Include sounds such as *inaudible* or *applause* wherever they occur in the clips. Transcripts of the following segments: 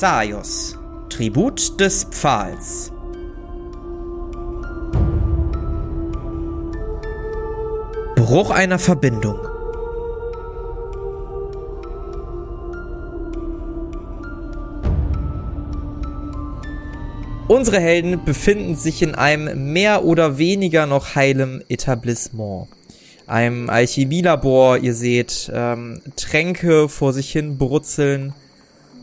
Xaios, Tribut des Pfahls. Bruch einer Verbindung. Unsere Helden befinden sich in einem mehr oder weniger noch heilem Etablissement. Einem Alchemielabor, ihr seht ähm, Tränke vor sich hin brutzeln,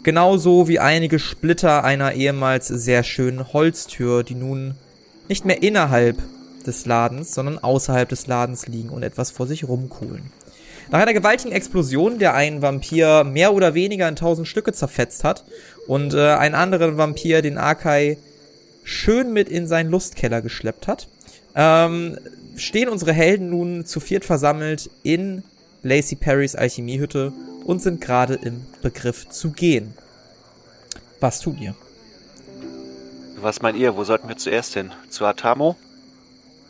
genauso wie einige Splitter einer ehemals sehr schönen Holztür, die nun nicht mehr innerhalb des Ladens, sondern außerhalb des Ladens liegen und etwas vor sich rumkohlen. Nach einer gewaltigen Explosion, der einen Vampir mehr oder weniger in tausend Stücke zerfetzt hat und äh, einen anderen Vampir, den Akai, schön mit in seinen Lustkeller geschleppt hat, ähm, stehen unsere Helden nun zu viert versammelt in Lacey Perrys Alchemiehütte und sind gerade im Begriff zu gehen. Was tut ihr? Was meint ihr? Wo sollten wir zuerst hin? Zu Atamo?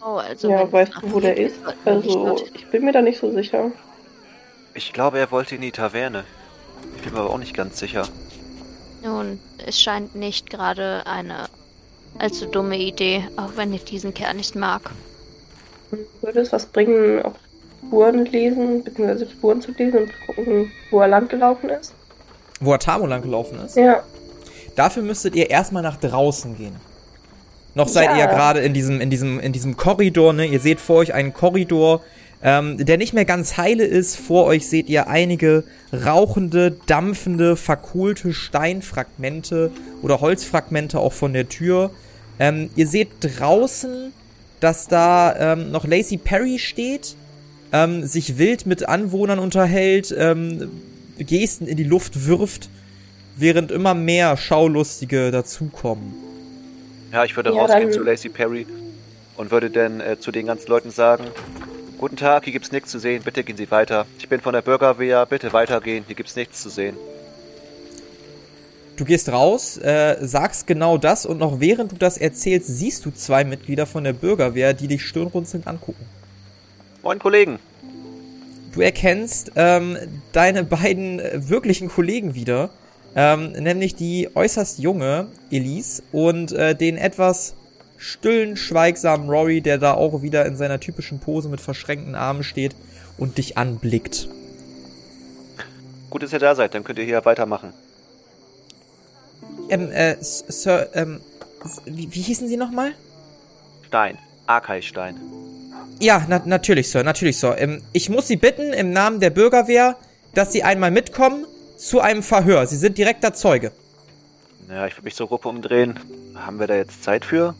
Oh, also Ja, weißt du, wo der ist? Also, ich bin mir da nicht so sicher. Ich glaube, er wollte in die Taverne. Ich bin mir aber auch nicht ganz sicher. Nun, es scheint nicht gerade eine allzu dumme Idee, auch wenn ich diesen Kerl nicht mag. Würde es was bringen, auf Spuren lesen, beziehungsweise Spuren zu lesen und gucken, wo er lang gelaufen ist? Wo Atamo lang gelaufen ist? Ja. Dafür müsstet ihr erstmal nach draußen gehen. Noch seid Ja. ihr gerade in diesem, in diesem, in diesem Korridor, ne? Ihr seht vor euch einen Korridor, ähm, der nicht mehr ganz heile ist. Vor euch seht ihr einige rauchende, dampfende, verkohlte Steinfragmente oder Holzfragmente auch von der Tür. Ähm, ihr seht draußen, dass da ähm, noch Lacey Perry steht, ähm, sich wild mit Anwohnern unterhält, ähm, Gesten in die Luft wirft während immer mehr Schaulustige dazukommen. Ja, ich würde Ja, rausgehen zu Lacey Perry und würde dann äh, zu den ganzen Leuten sagen: Guten Tag, hier gibt's nichts zu sehen, bitte gehen Sie weiter. Ich bin von der Bürgerwehr, bitte weitergehen, hier gibt's nichts zu sehen. Du gehst raus, äh, sagst genau das und noch während du das erzählst, siehst du zwei Mitglieder von der Bürgerwehr, die dich stirnrunzelnd angucken. Moin Kollegen. Du erkennst ähm, deine beiden äh, wirklichen Kollegen wieder, ähm, nämlich die äußerst junge Elise und äh, den etwas stillen, schweigsamen Rory, der da auch wieder in seiner typischen Pose mit verschränkten Armen steht und dich anblickt. Gut, dass ihr da seid, dann könnt ihr hier weitermachen. Ähm, äh, Sir, ähm, wie, wie hießen Sie nochmal? Stein. Arkai-Stein. Ja, na, natürlich, Sir, natürlich, Sir. Ähm, ich muss Sie bitten, im Namen der Bürgerwehr, dass Sie einmal mitkommen zu einem Verhör. Sie sind direkter Zeuge. Ja, ich würde mich zur Gruppe umdrehen. Haben wir da jetzt Zeit für?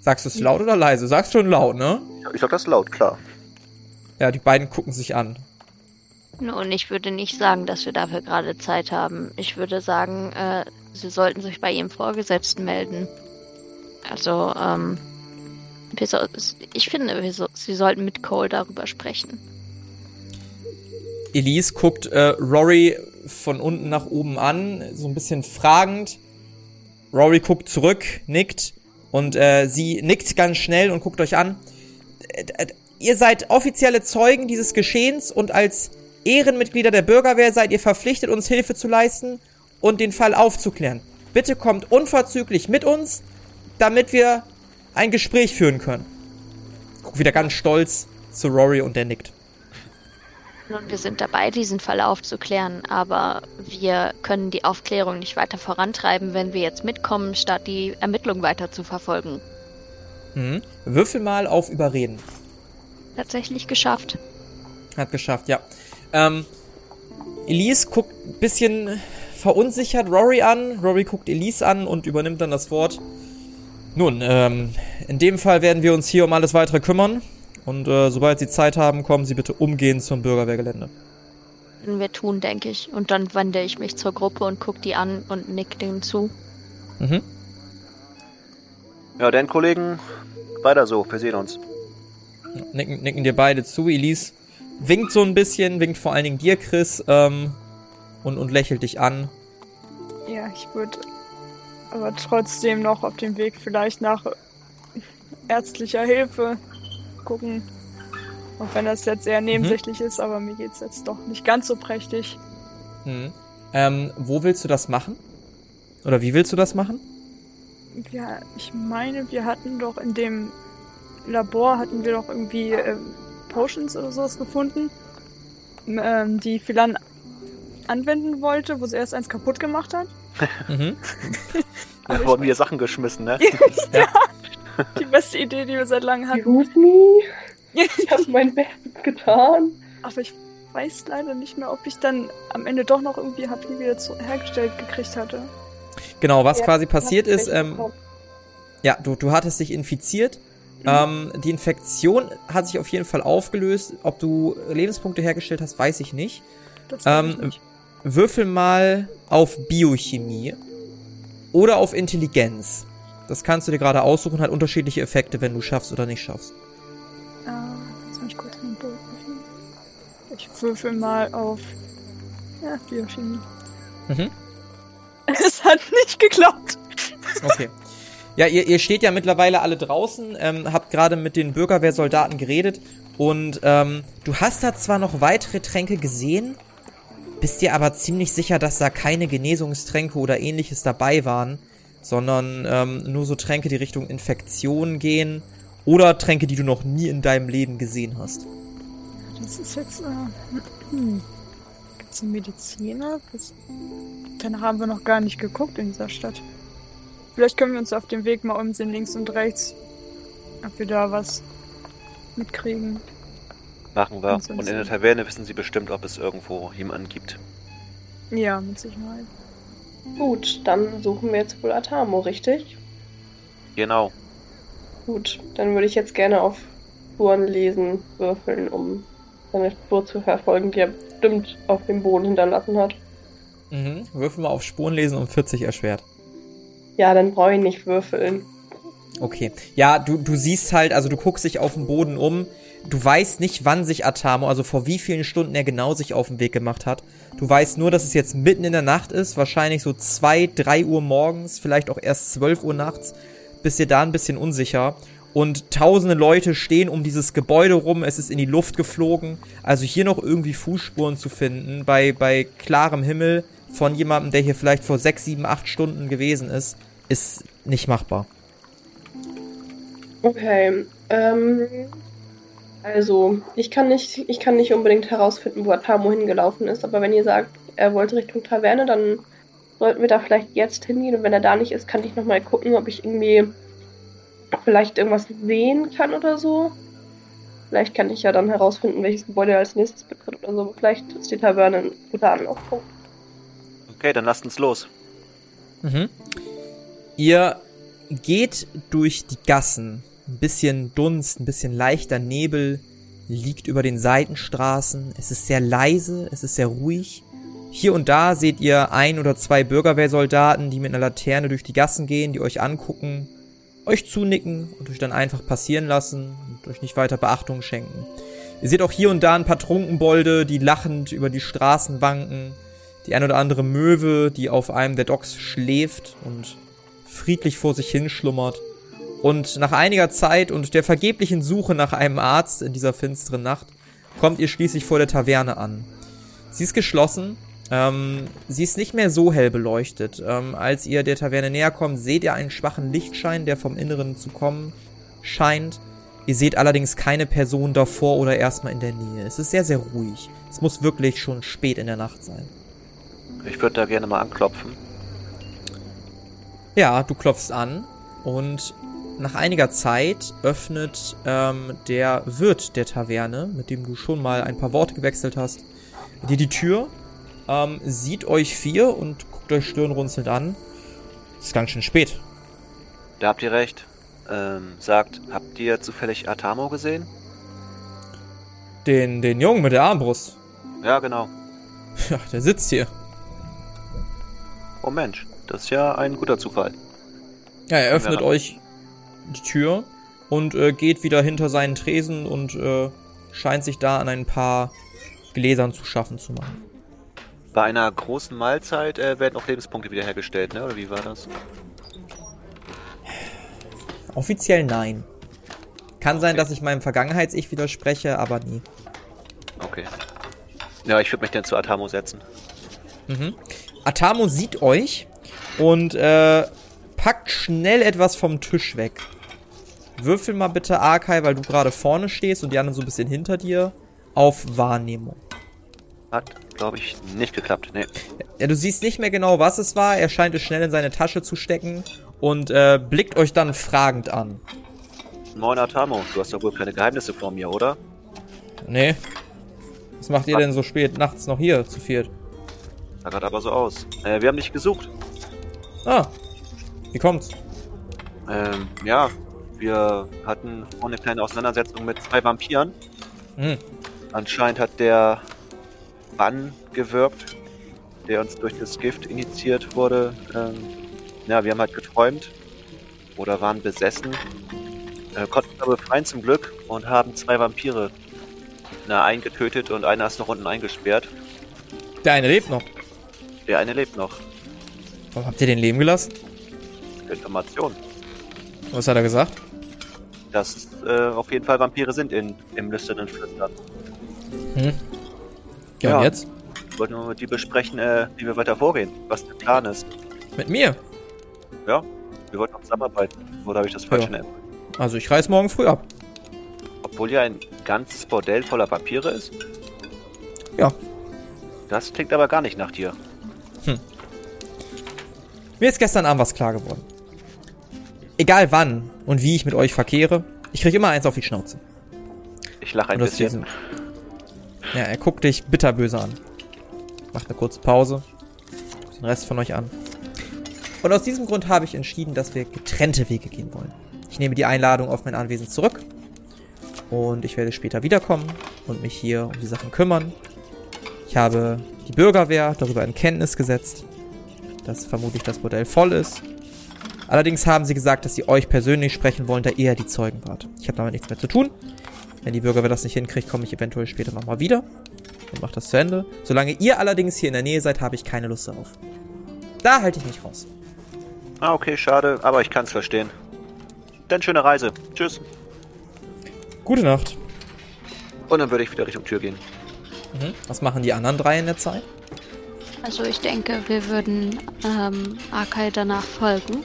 Sagst du es laut oder leise? Sagst schon laut, ne? Ich sag das laut, klar. Ja, die beiden gucken sich an. Nun, ich würde nicht sagen, dass wir dafür gerade Zeit haben. Ich würde sagen, äh, sie sollten sich bei ihrem Vorgesetzten melden. Also, ähm, so, ich finde, so, sie sollten mit Cole darüber sprechen. Elise guckt äh, Rory von unten nach oben an, so ein bisschen fragend. Rory guckt zurück, nickt und äh, sie nickt ganz schnell und guckt euch an. Äh, äh, ihr seid offizielle Zeugen dieses Geschehens und als Ehrenmitglieder der Bürgerwehr seid ihr verpflichtet, uns Hilfe zu leisten und den Fall aufzuklären. Bitte kommt unverzüglich mit uns, damit wir ein Gespräch führen können. Guck wieder ganz stolz zu Rory und der nickt. Nun, wir sind dabei, diesen Fall aufzuklären, aber wir können die Aufklärung nicht weiter vorantreiben, wenn wir jetzt mitkommen, statt die Ermittlung weiter zu verfolgen. Mhm. Würfel mal auf Überreden. Tatsächlich geschafft. Hat geschafft, ja. Ähm, Elise guckt ein bisschen verunsichert Rory an. Rory guckt Elise an und übernimmt dann das Wort. Nun, ähm, in dem Fall werden wir uns hier um alles weitere kümmern. Und äh, sobald Sie Zeit haben, kommen Sie bitte umgehend zum Bürgerwehrgelände. Wir tun, denke ich. Und dann wende ich mich zur Gruppe und guck die an und nick denen zu. Mhm. Ja, dann Kollegen, weiter so, wir sehen uns. Nicken, nicken dir beide zu. Elise winkt so ein bisschen, winkt vor allen Dingen dir, Chris, ähm, und, und lächelt dich an. Ja, ich würde aber trotzdem noch auf dem Weg vielleicht nach ärztlicher Hilfe gucken. Auch wenn das jetzt eher nebensächlich ist, aber mir geht's jetzt doch nicht ganz so prächtig. Mhm. Ähm, wo willst du das machen? Oder wie willst du das machen? Ja, ich meine, wir hatten doch in dem Labor hatten wir doch irgendwie ähm, Potions oder sowas gefunden, ähm, die Philan anwenden wollte, wo sie erst eins kaputt gemacht hat. Mhm. *laughs* Da wurden mir Sachen geschmissen, ne? *laughs* ja, die beste Idee, die wir seit langem hatten. Me? Ich habe *laughs* mein Bestes getan. Aber ich weiß leider nicht mehr, ob ich dann am Ende doch noch irgendwie HP wieder zu hergestellt gekriegt hatte. Genau, was Ja, quasi passiert ist, ähm, ja, du, du hattest dich infiziert. Mhm. Ähm, die Infektion hat sich auf jeden Fall aufgelöst. Ob du Lebenspunkte hergestellt hast, weiß ich nicht. Das weiß ich Ähm, nicht. Würfel mal auf Biochemie oder auf Intelligenz. Das kannst du dir gerade aussuchen, hat unterschiedliche Effekte, wenn du schaffst oder nicht schaffst. Äh, lass mich kurz mal durchrufen. Ich würfel mal auf ja, Biochemie. Mhm. *laughs* Es hat nicht geklappt. Okay. Ja, ihr, ihr steht ja mittlerweile alle draußen, ähm, habt gerade mit den Bürgerwehrsoldaten geredet und ähm, du hast da zwar noch weitere Tränke gesehen, bist dir aber ziemlich sicher, dass da keine Genesungstränke oder ähnliches dabei waren, sondern ähm, nur so Tränke, die Richtung Infektion gehen oder Tränke, die du noch nie in deinem Leben gesehen hast. Das ist jetzt. Äh, hm. Gibt's einen Mediziner? Das, danach haben wir noch gar nicht geguckt in dieser Stadt. Vielleicht können wir uns auf dem Weg mal umsehen, links und rechts. Ob wir da was mitkriegen. Machen wir. Ansonsten- Und in der Taverne wissen sie bestimmt, ob es irgendwo jemanden gibt. Ja, mit Sicherheit. Gut, dann suchen wir jetzt wohl Atamo, richtig? Genau. Gut, dann würde ich jetzt gerne auf Spuren lesen würfeln, um seine Spur zu verfolgen, die er bestimmt auf dem Boden hinterlassen hat. Mhm. Würfel mal auf Spurenlesen um 40 erschwert. Ja, dann brauche ich nicht würfeln. Okay. Ja, du, du siehst halt, also du guckst dich auf dem Boden um. Du weißt nicht, wann sich Atamo, also vor wie vielen Stunden er genau sich auf den Weg gemacht hat. Du weißt nur, dass es jetzt mitten in der Nacht ist, wahrscheinlich so zwei, drei Uhr morgens, vielleicht auch erst zwölf Uhr nachts. Bist dir da ein bisschen unsicher. Und tausende Leute stehen um dieses Gebäude rum, es ist in die Luft geflogen. Also hier noch irgendwie Fußspuren zu finden, bei, bei klarem Himmel von jemandem, der hier vielleicht vor sechs, sieben, acht Stunden gewesen ist, ist nicht machbar. Okay, ähm, also, ich kann nicht, ich kann nicht unbedingt herausfinden, wo Atamo hingelaufen ist, aber wenn ihr sagt, er wollte Richtung Taverne, dann sollten wir da vielleicht jetzt hingehen und wenn er da nicht ist, kann ich nochmal gucken, ob ich irgendwie vielleicht irgendwas sehen kann oder so. Vielleicht kann ich ja dann herausfinden, welches Gebäude er als nächstes betritt oder so. Vielleicht ist die Taverne ein guter Anlaufpunkt. Okay, dann lasst uns los. Mhm. Ihr geht durch die Gassen. Ein bisschen Dunst, ein bisschen leichter Nebel liegt über den Seitenstraßen. Es ist sehr leise, es ist sehr ruhig. Hier und da seht ihr ein oder zwei Bürgerwehrsoldaten, die mit einer Laterne durch die Gassen gehen, die euch angucken, euch zunicken und euch dann einfach passieren lassen und euch nicht weiter Beachtung schenken. Ihr seht auch hier und da ein paar Trunkenbolde, die lachend über die Straßen wanken. Die ein oder andere Möwe, die auf einem der Docks schläft und friedlich vor sich hin schlummert. Und nach einiger Zeit und der vergeblichen Suche nach einem Arzt in dieser finsteren Nacht kommt ihr schließlich vor der Taverne an. Sie ist geschlossen. Ähm, sie ist nicht mehr so hell beleuchtet. Ähm, als ihr der Taverne näher kommt, seht ihr einen schwachen Lichtschein, der vom Inneren zu kommen scheint. Ihr seht allerdings keine Person davor oder erstmal in der Nähe. Es ist sehr, sehr ruhig. Es muss wirklich schon spät in der Nacht sein. Ich würde da gerne mal anklopfen. Ja, du klopfst an und nach einiger Zeit öffnet ähm, der Wirt der Taverne, mit dem du schon mal ein paar Worte gewechselt hast, dir die Tür, ähm, sieht euch vier und guckt euch stirnrunzelnd an. Ist ganz schön spät. Da habt ihr recht. Ähm, sagt, habt ihr zufällig Atamo gesehen? Den, den Jungen mit der Armbrust. Ja, genau. *laughs* Ja, der sitzt hier. Oh Mensch, das ist ja ein guter Zufall. Ja, er öffnet euch die Tür und äh, geht wieder hinter seinen Tresen und äh, scheint sich da an ein paar Gläsern zu schaffen zu machen. Bei einer großen Mahlzeit äh, werden auch Lebenspunkte wiederhergestellt, ne? Oder wie war das? Offiziell nein. Kann sein, dass ich meinem Vergangenheits-Ich widerspreche, aber nie. Okay. Ja, ich würde mich dann zu Atamo setzen. Mhm. Atamo sieht euch und äh, packt schnell etwas vom Tisch weg. Würfel mal bitte, Arkai, weil du gerade vorne stehst und die anderen so ein bisschen hinter dir, auf Wahrnehmung. Hat, glaube ich, nicht geklappt. Nee. Ja, du siehst nicht mehr genau, was es war. Er scheint es schnell in seine Tasche zu stecken und äh, blickt euch dann fragend an. Moin Atamo, du hast doch wohl keine Geheimnisse vor mir, oder? Nee. Was macht ihr denn so spät nachts noch hier zu viert? Sah gerade aber so aus. Äh, wir haben dich gesucht. Ah. Wie kommt's? Ähm, ja, wir hatten eine kleine Auseinandersetzung mit zwei Vampiren. Hm. Anscheinend hat der Bann gewirkt, der uns durch das Gift initiiert wurde. Ähm, ja, wir haben halt geträumt oder waren besessen, äh, konnten aber befreien zum Glück und haben zwei Vampire na, einen getötet und einer ist noch unten eingesperrt. Der eine lebt noch. Der eine lebt noch. Warum habt ihr den leben gelassen? Information. Was hat er gesagt? Dass äh, auf jeden Fall Vampire sind in, im lüsternen Flüstern. Hm. Ja, Ja. und jetzt? Wir wollten nur mit dir besprechen, äh, wie wir weiter vorgehen, was der Plan ist. Mit mir. Ja, wir wollten auch zusammenarbeiten. Oder habe ich das falsch Ja. Also ich reiß morgen früh ab. Obwohl ja ein ganzes Bordell voller Vampire ist? Ja. Das klingt aber gar nicht nach dir. Mir ist gestern Abend was klar geworden. Egal wann und wie ich mit euch verkehre, ich krieg immer eins auf die Schnauze. Ich lache ein bisschen. diesem- Ja, er guckt dich bitterböse an. Macht eine kurze Pause. Guckt Den Rest von euch an. Und aus diesem Grund habe ich entschieden, dass wir getrennte Wege gehen wollen. Ich nehme die Einladung auf mein Anwesen zurück. Und ich werde später wiederkommen und mich hier um die Sachen kümmern. Ich habe die Bürgerwehr darüber in Kenntnis gesetzt, dass vermutlich das Bordell voll ist. Allerdings haben sie gesagt, dass sie euch persönlich sprechen wollen, da ihr ja die Zeugen wart. Ich habe damit nichts mehr zu tun. Wenn die Bürgerwehr das nicht hinkriegt, komme ich eventuell später nochmal wieder und mache das zu Ende. Solange ihr allerdings hier in der Nähe seid, habe ich keine Lust darauf. Da halte ich mich raus. Ah, okay, schade, aber ich kann es verstehen. Dann schöne Reise. Tschüss. Gute Nacht. Und dann würde ich wieder Richtung Tür gehen. Mhm. Was machen die anderen drei in der Zeit? Also ich denke, wir würden ähm, Akai danach folgen.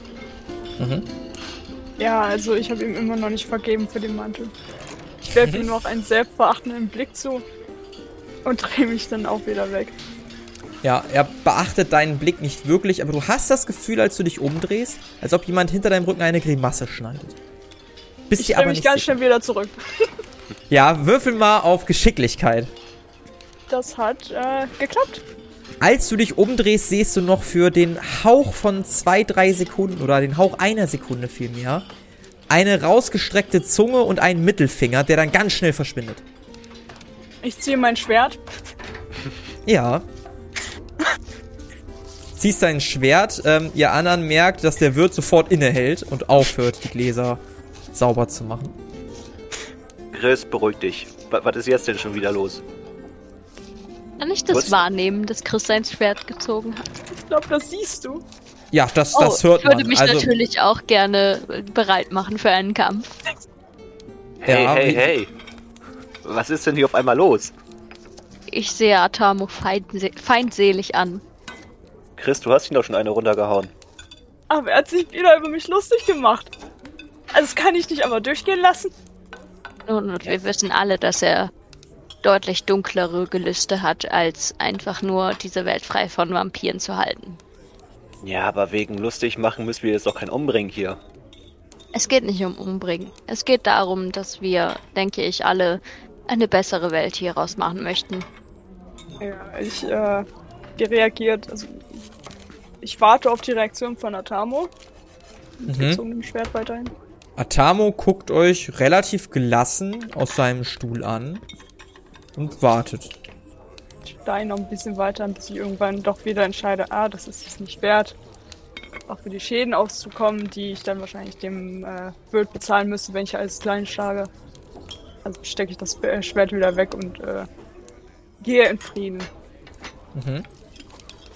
Mhm. Ja, also ich habe ihm immer noch nicht vergeben für den Mantel. Ich werfe ihm noch einen selbstverachtenden Blick zu und *laughs* drehe mich dann auch wieder weg. Ja, er beachtet deinen Blick nicht wirklich, aber du hast das Gefühl, als du dich umdrehst, als ob jemand hinter deinem Rücken eine Grimasse schneidet. Bist Ich drehe mich ganz sicher. schnell wieder zurück. Ja, würfel mal auf Geschicklichkeit. Das hat äh, geklappt. Als du dich umdrehst, siehst du noch für den Hauch von zwei, drei Sekunden oder den Hauch einer Sekunde vielmehr eine rausgestreckte Zunge und einen Mittelfinger, der dann ganz schnell verschwindet. Ich ziehe mein Schwert. Ja. Ziehst dein Schwert, ähm, ihr anderen merkt, dass der Wirt sofort innehält und aufhört, die Gläser sauber zu machen. Chris, beruhig dich. Wa- Was ist jetzt denn schon wieder los? Kann ich das Was? wahrnehmen, dass Chris sein Schwert gezogen hat? Ich glaube, das siehst du. Ja, das, Oh, das hört ich würde man. mich also, natürlich auch gerne äh, bereit machen für einen Kampf. Hey, Ja, hey, hey. Was ist denn hier auf einmal los? Ich sehe Atamo feindse feindselig an. Chris, du hast ihn doch schon eine runtergehauen. Aber er hat sich wieder über mich lustig gemacht. Also das kann ich nicht aber durchgehen lassen. Nun, und wir wissen alle, dass er deutlich dunklere Gelüste hat, als einfach nur diese Welt frei von Vampiren zu halten. Ja, aber wegen lustig machen müssen wir jetzt doch kein Umbringen hier. Es geht nicht um Umbringen. Es geht darum, dass wir, denke ich, alle eine bessere Welt hieraus machen möchten. Ja, ich, äh, die reagiert, also ich warte auf die Reaktion von Atamo. Mhm. Gezogenem Schwert weiterhin. Atamo guckt euch relativ gelassen aus seinem Stuhl an und wartet. Ich steige noch ein bisschen weiter, bis ich irgendwann doch wieder entscheide, ah, das ist es nicht wert. Auch für die Schäden auszukommen, die ich dann wahrscheinlich dem äh, Wirt bezahlen müsste, wenn ich alles klein schlage. Also stecke ich das äh, Schwert wieder weg und äh, gehe in Frieden. Mhm.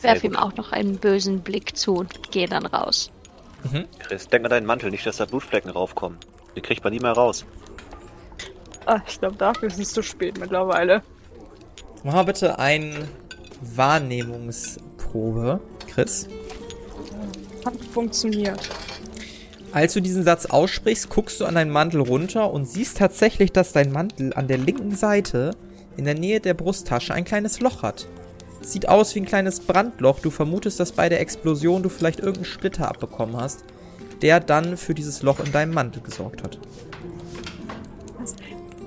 Werf ihm auch noch einen bösen Blick zu und gehe dann raus. Chris, denk an deinen Mantel, nicht, dass da Blutflecken raufkommen. Den kriegt man nie mehr raus. Ah, ich glaube, dafür ist es zu spät mittlerweile. Mach mal bitte eine Wahrnehmungsprobe. Chris. Hat funktioniert. Als du diesen Satz aussprichst, guckst du an deinen Mantel runter und siehst tatsächlich, dass dein Mantel an der linken Seite in der Nähe der Brusttasche ein kleines Loch hat. Sieht aus wie ein kleines Brandloch. Du vermutest, dass bei der Explosion du vielleicht irgendeinen Splitter abbekommen hast, der dann für dieses Loch in deinem Mantel gesorgt hat.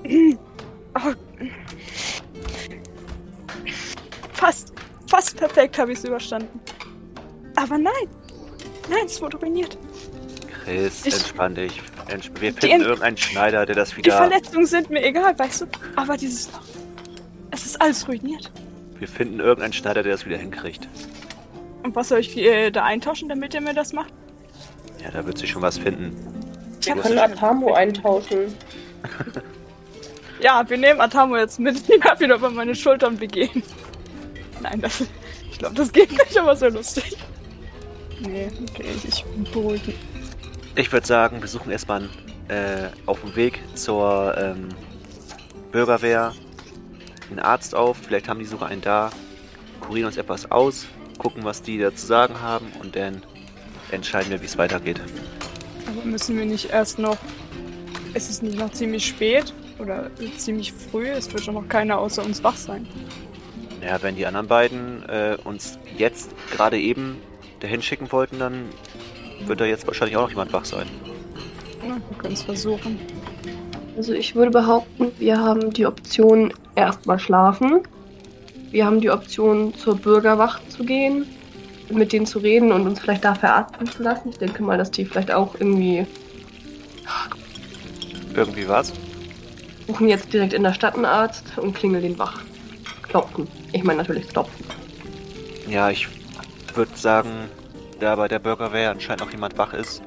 Oh. Fast, fast perfekt habe ich es überstanden. Aber nein, nein, es wurde ruiniert. Chris, Ich- entspann dich. Entsp wir Die finden Ent- irgendeinen Schneider, der das Die wieder. Verletzungen sind mir egal, weißt du? Aber dieses Loch, es ist alles ruiniert. Wir finden irgendeinen Schneider, der das wieder hinkriegt. Und was soll ich äh, da eintauschen, damit er mir das macht? Ja, da wird sich schon was finden. Ich können Atamo eintauschen. *laughs* Ja, wir nehmen Atamo jetzt mit. Ich hab ihn über meine Schulter und wir gehen. Nein, das. Ich glaube, das geht nicht, aber so lustig. Nee, okay, ich, ich beruhige. Ich würde sagen, wir suchen erstmal äh, auf dem Weg zur ähm, Bürgerwehr einen Arzt auf. Vielleicht haben die sogar einen da. Kurieren uns etwas aus, gucken, was die da zu sagen haben und dann entscheiden wir, wie es weitergeht. Aber müssen wir nicht erst noch. Es ist nicht noch ziemlich spät oder ziemlich früh. Es wird schon noch keiner außer uns wach sein. Ja, wenn die anderen beiden äh, uns jetzt gerade eben dahin schicken wollten, dann wird da jetzt wahrscheinlich auch noch jemand wach sein. Ja, wir können es versuchen. Also ich würde behaupten, wir haben die Option erstmal schlafen. Wir haben die Option zur Bürgerwacht zu gehen, mit denen zu reden und uns vielleicht da verarzten zu lassen. Ich denke mal, dass die vielleicht auch irgendwie Irgendwie was? Suchen jetzt direkt in der Stadt einen Arzt und klingeln den wach. Klopfen. Ich meine natürlich klopfen. Ja, ich würde sagen, da bei der Bürgerwehr anscheinend auch jemand wach ist,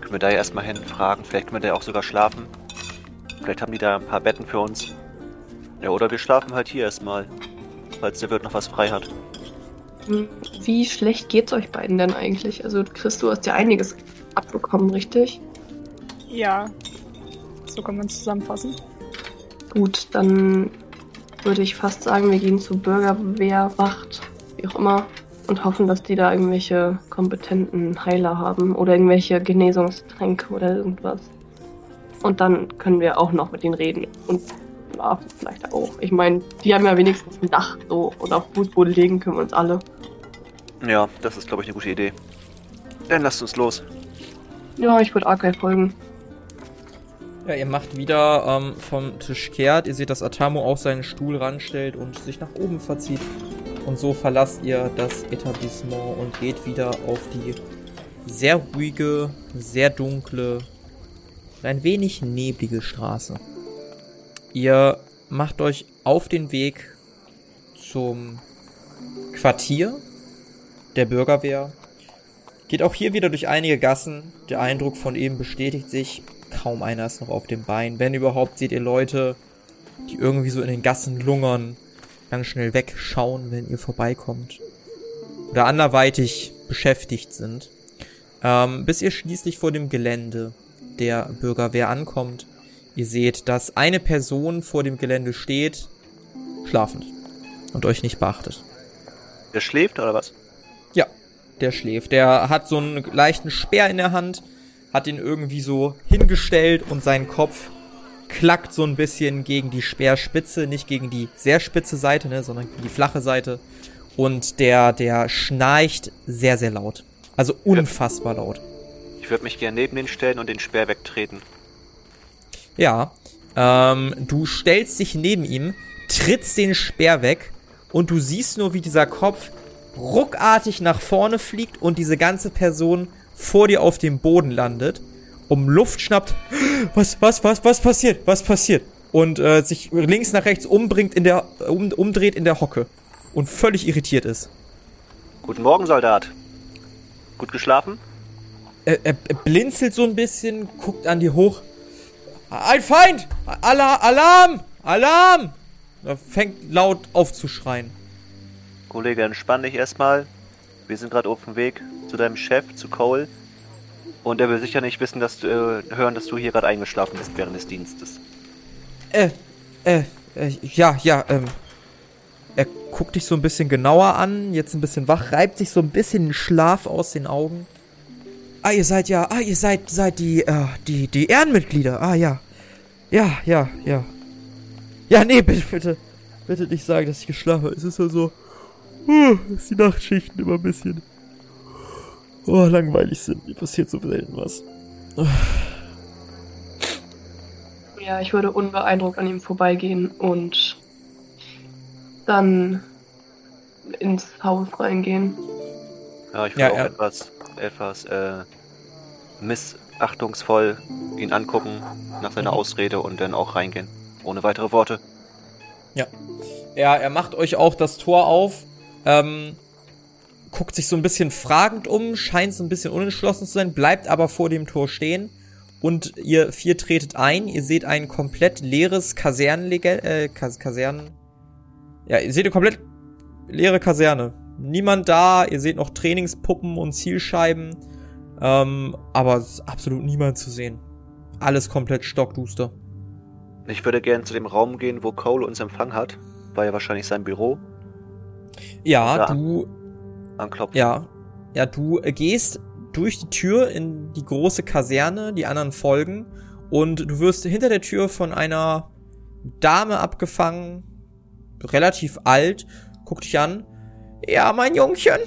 können wir da ja erstmal hin fragen. Vielleicht können wir da auch sogar schlafen. Vielleicht haben die da ein paar Betten für uns. Ja, oder wir schlafen halt hier erstmal, falls der Wirt noch was frei hat. Hm, Wie schlecht geht's euch beiden denn eigentlich? Also Chris, du hast ja einiges abbekommen, richtig? Ja. So kann man es zusammenfassen. Gut, dann würde ich fast sagen, wir gehen zur Bürgerwehrwacht, wie auch immer, und hoffen, dass die da irgendwelche kompetenten Heiler haben oder irgendwelche Genesungstränke oder irgendwas. Und dann können wir auch noch mit denen reden und schlafen vielleicht auch. Ich meine, die haben ja wenigstens ein Dach so und auf Fußboden legen können wir uns alle. Ja, das ist, glaube ich, eine gute Idee. Dann lasst uns los. Ja, ich würde Arkai folgen. Ja, ihr macht wieder ähm, vom Tisch kehrt. Ihr seht, dass Atamo auch seinen Stuhl ranstellt und sich nach oben verzieht. Und so verlasst ihr das Etablissement und geht wieder auf die sehr ruhige, sehr dunkle, ein wenig neblige Straße. Ihr macht euch auf den Weg zum Quartier der Bürgerwehr. Geht auch hier wieder durch einige Gassen. Der Eindruck von eben bestätigt sich. Kaum einer ist noch auf dem Bein. Wenn überhaupt, seht ihr Leute, die irgendwie so in den Gassen lungern, ganz schnell wegschauen, wenn ihr vorbeikommt. Oder anderweitig beschäftigt sind. Ähm, bis ihr schließlich vor dem Gelände der Bürgerwehr ankommt. Ihr seht, dass eine Person vor dem Gelände steht, schlafend. Und euch nicht beachtet. Der schläft oder was? Der schläft. Der hat so einen leichten Speer in der Hand, hat ihn irgendwie so hingestellt und sein Kopf klackt so ein bisschen gegen die Speerspitze, nicht gegen die sehr spitze Seite, ne, sondern gegen die flache Seite. Und der, der schnarcht sehr, sehr laut. Also unfassbar laut. Ich würde mich gerne neben den stellen und den Speer wegtreten. Ja, ähm, du stellst dich neben ihm, trittst den Speer weg und du siehst nur, wie dieser Kopf ruckartig nach vorne fliegt und diese ganze Person vor dir auf dem Boden landet, um Luft schnappt. Was, was, was, was passiert? Was passiert? Und äh, sich links nach rechts umbringt in der, um, umdreht in der Hocke und völlig irritiert ist. Guten Morgen, Soldat. Gut geschlafen? Er, er, er blinzelt so ein bisschen, guckt an dir hoch. Ein Feind! Ala Alarm! Alarm! Er fängt laut aufzuschreien. Kollege, entspann dich erstmal. Wir sind gerade auf dem Weg zu deinem Chef, zu Cole. Und er will sicher nicht wissen, dass du, äh, hören, dass du hier gerade eingeschlafen bist während des Dienstes. Äh, äh, äh, ja, ja, ähm. er guckt dich so ein bisschen genauer an, jetzt ein bisschen wach, reibt sich so ein bisschen Schlaf aus den Augen. Ah, ihr seid ja, ah, ihr seid, seid die, äh, die, die Ehrenmitglieder. Ah, ja. Ja, ja, ja. Ja, nee, bitte, bitte. Bitte nicht sagen, dass ich geschlafen habe. Es ist ja so, uh, dass die Nachtschichten immer ein bisschen, oh, langweilig sind. Mir passiert so selten was. Ja, ich würde unbeeindruckt an ihm vorbeigehen und dann ins Haus reingehen. Ja, ich würde Ja, auch ja. etwas, etwas äh, missachtungsvoll ihn angucken nach seiner Mhm. Ausrede und dann auch reingehen. Ohne weitere Worte. Ja, er macht euch auch das Tor auf, ähm, guckt sich so ein bisschen fragend um, scheint so ein bisschen unentschlossen zu sein, bleibt aber vor dem Tor stehen und ihr vier tretet ein. Ihr seht ein komplett leeres Kasernenlegel, äh, Kas Kasernen. Ja, ihr seht eine komplett leere Kaserne. Niemand da, ihr seht noch Trainingspuppen und Zielscheiben, ähm, aber es ist absolut niemand zu sehen. Alles komplett stockduster. Ich würde gerne zu dem Raum gehen, wo Cole uns empfangen hat. War ja wahrscheinlich sein Büro. Ja, Ja. du Anklopfen. Ja. Ja, du äh, gehst durch die Tür in die große Kaserne, die anderen folgen, und du wirst hinter der Tür von einer Dame abgefangen, relativ alt, guck dich an. Ja, mein Jungchen,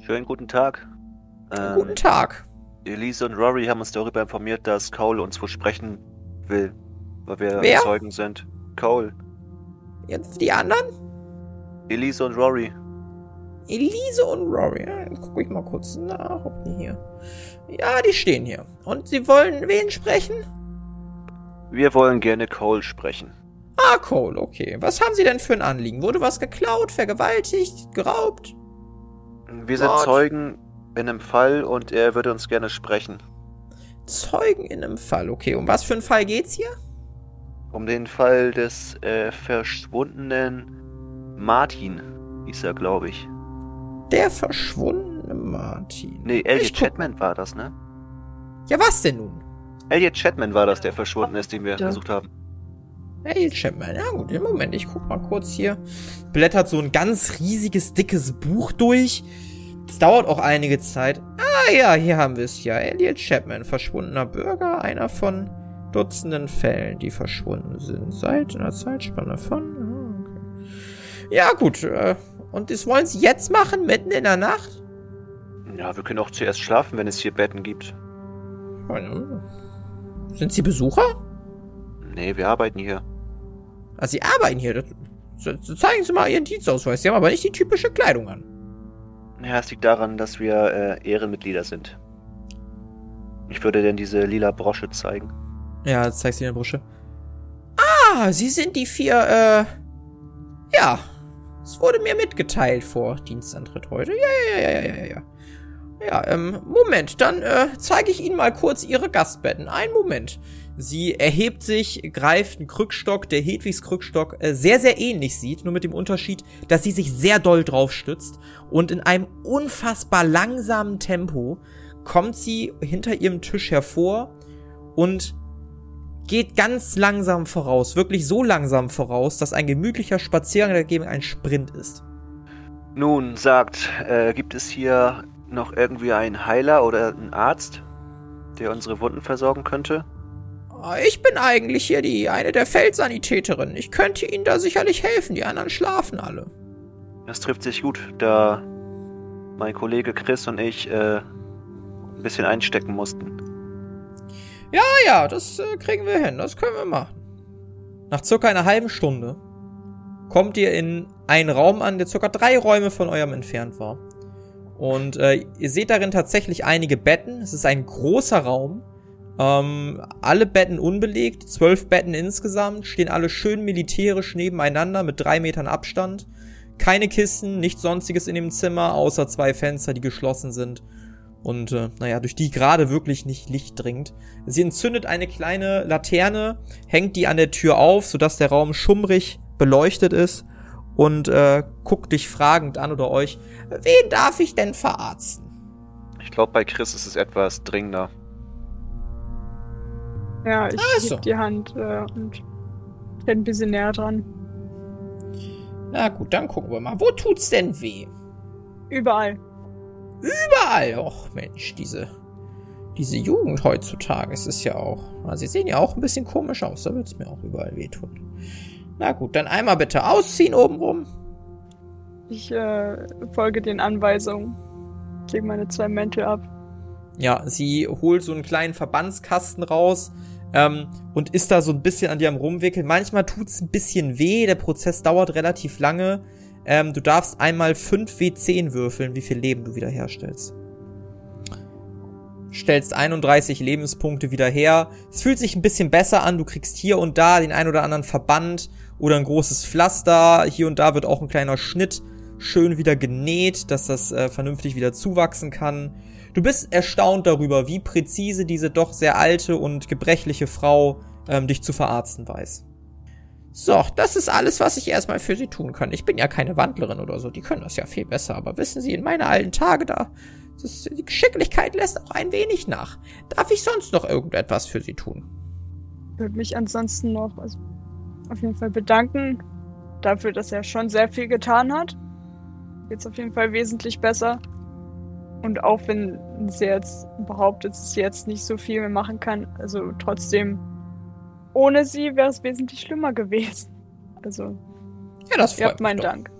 Schönen guten Tag. Ähm, guten Tag. Elise und Rory haben uns darüber informiert, dass Cole uns wohl sprechen will. Weil wir Wer? Zeugen sind. Cole. Jetzt die anderen? Elise und Rory. Elise und Rory. Ja, guck ich mal kurz nach, ob die hier. Ja, die stehen hier. Und sie wollen wen sprechen? Wir wollen gerne Cole sprechen. Ah, Cole, okay. Was haben Sie denn für ein Anliegen? Wurde was geklaut, vergewaltigt, geraubt? Wir sind Gott. Zeugen in einem Fall und er würde uns gerne sprechen. Zeugen in einem Fall. Okay, um was für einen Fall geht's hier? Um den Fall des äh, verschwundenen Martin, hieß er, glaube ich. Der verschwundene Martin. Nee, Ich Elliot guck- Chatman war das, ne? Ja, was denn nun? Elliot Chatman war das, der verschwunden ist, den wir Ja. gesucht haben. Hey, Chapman. Ja gut, im Moment, ich guck mal kurz hier. Blättert so ein ganz riesiges, dickes Buch durch. Es dauert auch einige Zeit. Ah ja, hier haben wir es ja. Elliot Chapman, verschwundener Bürger, einer von Dutzenden Fällen, die verschwunden sind. Seit einer Zeitspanne von... ah. Ja gut, äh, und das wollen Sie jetzt machen, mitten in der Nacht? Ja, wir können auch zuerst schlafen, wenn es hier Betten gibt. Ja, Sind Sie Besucher? Nee, wir arbeiten hier. Also Sie arbeiten hier. Zeigen Sie mal Ihren Dienstausweis. Sie haben aber nicht die typische Kleidung an. Ja, es liegt daran, dass wir äh, Ehrenmitglieder sind. Ich würde denn diese lila Brosche zeigen. Ja, zeigst du dir eine Brusche. Ah, Sie sind die vier, äh. Ja. Es wurde mir mitgeteilt vor Dienstantritt heute. Ja, ja, ja, ja, ja, ja, ja. Ähm, Moment, dann äh, zeige ich Ihnen mal kurz Ihre Gastbetten. Einen Moment. Sie erhebt sich, greift einen Krückstock, der Hedwigs Krückstock äh, sehr, sehr ähnlich sieht, nur mit dem Unterschied, dass sie sich sehr doll drauf stützt und in einem unfassbar langsamen Tempo kommt sie hinter ihrem Tisch hervor und geht ganz langsam voraus, wirklich so langsam voraus, dass ein gemütlicher Spaziergang dagegen ein Sprint ist. Nun, sagt, äh, gibt es hier noch irgendwie einen Heiler oder einen Arzt, der unsere Wunden versorgen könnte? Ah, Ich bin eigentlich hier die eine der Feldsanitäterinnen. Ich könnte Ihnen da sicherlich helfen. Die anderen schlafen alle. Das trifft sich gut, da mein Kollege Chris und ich äh, ein bisschen einstecken mussten. Ja, ja, das äh, kriegen wir hin. Das können wir machen. Nach circa einer halben Stunde kommt ihr in einen Raum an, der circa drei Räume von eurem entfernt war. Und äh, ihr seht darin tatsächlich einige Betten. Es ist ein großer Raum. Ähm, alle Betten unbelegt, zwölf Betten insgesamt, stehen alle schön militärisch nebeneinander mit drei Metern Abstand. Keine Kisten, nichts sonstiges in dem Zimmer, außer zwei Fenster, die geschlossen sind. Und äh, naja, durch die gerade wirklich nicht Licht dringt. Sie entzündet eine kleine Laterne, hängt die an der Tür auf, sodass der Raum schummrig beleuchtet ist und äh, guckt dich fragend an oder euch. Wen darf ich denn verarzten? Ich glaube, bei Chris ist es etwas dringender. Ja, ich Ach so. heb die Hand äh, und bin ein bisschen näher dran. Na gut, dann gucken wir mal. Wo tut's denn weh? Überall. Überall. Och, Mensch, diese, diese Jugend heutzutage, es ist ja auch. Na, sie sehen ja auch ein bisschen komisch aus, da wird's mir auch überall wehtun. Na gut, dann einmal bitte ausziehen obenrum. Ich äh, folge den Anweisungen. Ich lege meine zwei Mäntel ab. Ja, sie holt so einen kleinen Verbandskasten raus ähm, und ist da so ein bisschen an dir am rumwickeln. Manchmal tut's ein bisschen weh, der Prozess dauert relativ lange. Ähm, du darfst einmal 5 W10 würfeln, wie viel Leben du wiederherstellst. Stellst 31 Lebenspunkte wieder her. Es fühlt sich ein bisschen besser an. Du kriegst hier und da den ein oder anderen Verband oder ein großes Pflaster. Hier und da wird auch ein kleiner Schnitt schön wieder genäht, dass das äh, vernünftig wieder zuwachsen kann. Du bist erstaunt darüber, wie präzise diese doch sehr alte und gebrechliche Frau ähm, dich zu verarzten weiß. So, das ist alles, was ich erstmal für Sie tun kann. Ich bin ja keine Wandlerin oder so, die können das ja viel besser. Aber wissen Sie, in meine alten Tage da, das, die Geschicklichkeit lässt auch ein wenig nach. Darf ich sonst noch irgendetwas für Sie tun? Ich würde mich ansonsten noch also, auf jeden Fall bedanken dafür, dass er schon sehr viel getan hat. Jetzt auf jeden Fall wesentlich besser. Und auch wenn sie jetzt behauptet, dass sie jetzt nicht so viel mehr machen kann, also trotzdem, ohne sie wäre es wesentlich schlimmer gewesen. Also, Ja, das ihr freut habt meinen mich doch. Dank.